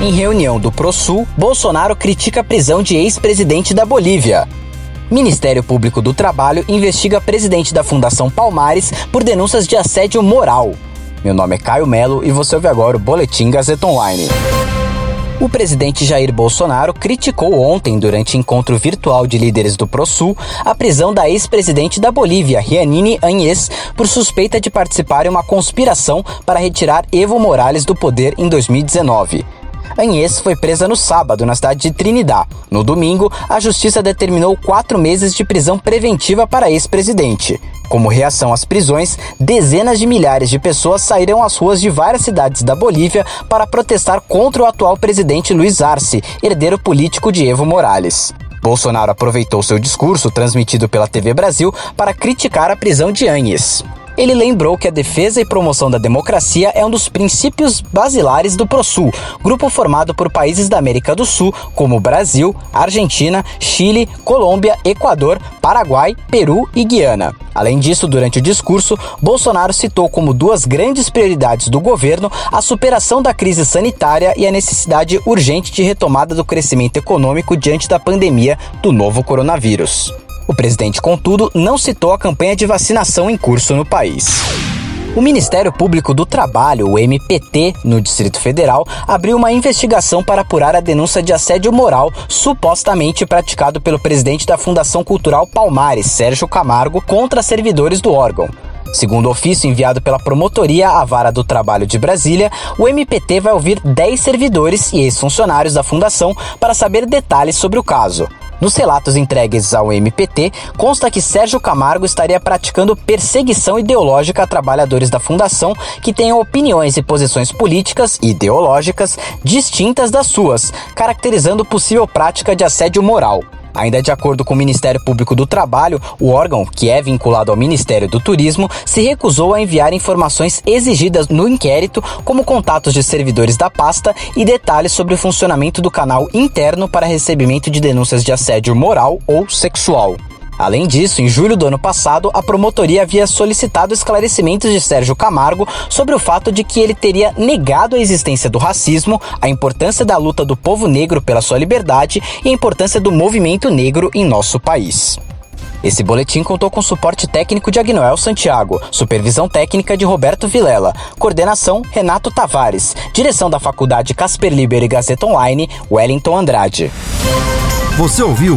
Em reunião do ProSul, Bolsonaro critica a prisão de ex-presidente da Bolívia. Ministério Público do Trabalho investiga presidente da Fundação Palmares por denúncias de assédio moral. Meu nome é Caio Melo e você ouve agora o Boletim Gazeta Online. O presidente Jair Bolsonaro criticou ontem, durante encontro virtual de líderes do ProSul, a prisão da ex-presidente da Bolívia, Rianine Anhes, por suspeita de participar em uma conspiração para retirar Evo Morales do poder em 2019. Anhes foi presa no sábado, na cidade de Trinidad. No domingo, a justiça determinou quatro meses de prisão preventiva para ex-presidente. Como reação às prisões, dezenas de milhares de pessoas saíram às ruas de várias cidades da Bolívia para protestar contra o atual presidente Luiz Arce, herdeiro político de Evo Morales. Bolsonaro aproveitou seu discurso, transmitido pela TV Brasil, para criticar a prisão de Anhes. Ele lembrou que a defesa e promoção da democracia é um dos princípios basilares do ProSul, grupo formado por países da América do Sul, como Brasil, Argentina, Chile, Colômbia, Equador, Paraguai, Peru e Guiana. Além disso, durante o discurso, Bolsonaro citou como duas grandes prioridades do governo a superação da crise sanitária e a necessidade urgente de retomada do crescimento econômico diante da pandemia do novo coronavírus. O presidente, contudo, não citou a campanha de vacinação em curso no país. O Ministério Público do Trabalho, o MPT, no Distrito Federal, abriu uma investigação para apurar a denúncia de assédio moral supostamente praticado pelo presidente da Fundação Cultural Palmares, Sérgio Camargo, contra servidores do órgão. Segundo o ofício enviado pela Promotoria à Vara do Trabalho de Brasília, o MPT vai ouvir 10 servidores e ex-funcionários da fundação para saber detalhes sobre o caso. Nos relatos entregues ao MPT, consta que Sérgio Camargo estaria praticando perseguição ideológica a trabalhadores da fundação que tenham opiniões e posições políticas e ideológicas distintas das suas, caracterizando possível prática de assédio moral. Ainda de acordo com o Ministério Público do Trabalho, o órgão, que é vinculado ao Ministério do Turismo, se recusou a enviar informações exigidas no inquérito, como contatos de servidores da pasta e detalhes sobre o funcionamento do canal interno para recebimento de denúncias de assédio moral ou sexual. Além disso, em julho do ano passado, a promotoria havia solicitado esclarecimentos de Sérgio Camargo sobre o fato de que ele teria negado a existência do racismo, a importância da luta do povo negro pela sua liberdade e a importância do movimento negro em nosso país. Esse boletim contou com suporte técnico de Agnoel Santiago, supervisão técnica de Roberto Vilela, coordenação Renato Tavares, direção da Faculdade Casper Liber e Gazeta Online, Wellington Andrade. Você ouviu